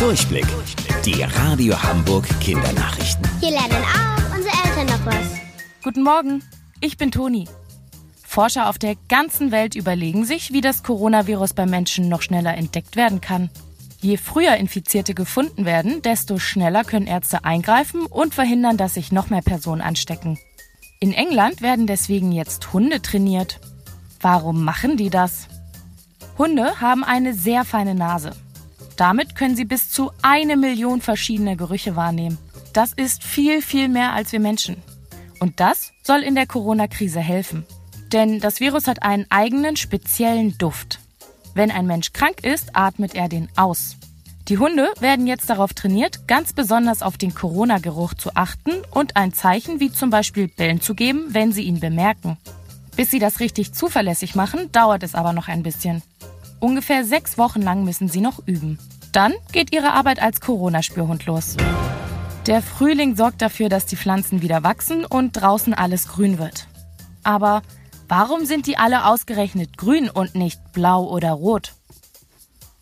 Durchblick. Die Radio Hamburg Kindernachrichten. Hier lernen auch unsere Eltern noch was. Guten Morgen, ich bin Toni. Forscher auf der ganzen Welt überlegen sich, wie das Coronavirus bei Menschen noch schneller entdeckt werden kann. Je früher Infizierte gefunden werden, desto schneller können Ärzte eingreifen und verhindern, dass sich noch mehr Personen anstecken. In England werden deswegen jetzt Hunde trainiert. Warum machen die das? Hunde haben eine sehr feine Nase. Damit können sie bis zu eine Million verschiedene Gerüche wahrnehmen. Das ist viel, viel mehr als wir Menschen. Und das soll in der Corona-Krise helfen. Denn das Virus hat einen eigenen speziellen Duft. Wenn ein Mensch krank ist, atmet er den aus. Die Hunde werden jetzt darauf trainiert, ganz besonders auf den Corona-Geruch zu achten und ein Zeichen wie zum Beispiel Bellen zu geben, wenn sie ihn bemerken. Bis sie das richtig zuverlässig machen, dauert es aber noch ein bisschen. Ungefähr sechs Wochen lang müssen sie noch üben. Dann geht ihre Arbeit als Corona-Spürhund los. Der Frühling sorgt dafür, dass die Pflanzen wieder wachsen und draußen alles grün wird. Aber warum sind die alle ausgerechnet grün und nicht blau oder rot?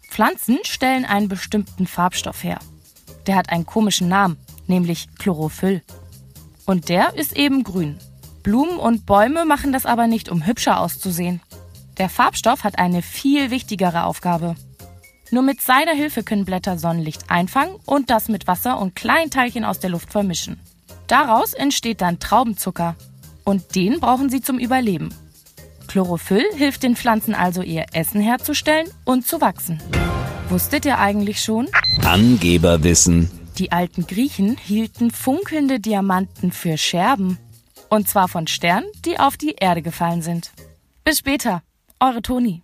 Pflanzen stellen einen bestimmten Farbstoff her. Der hat einen komischen Namen, nämlich Chlorophyll. Und der ist eben grün. Blumen und Bäume machen das aber nicht, um hübscher auszusehen. Der Farbstoff hat eine viel wichtigere Aufgabe. Nur mit seiner Hilfe können Blätter Sonnenlicht einfangen und das mit Wasser und kleinen Teilchen aus der Luft vermischen. Daraus entsteht dann Traubenzucker. Und den brauchen sie zum Überleben. Chlorophyll hilft den Pflanzen also ihr Essen herzustellen und zu wachsen. Wusstet ihr eigentlich schon? Angeberwissen. Die alten Griechen hielten funkelnde Diamanten für Scherben. Und zwar von Sternen, die auf die Erde gefallen sind. Bis später, eure Toni.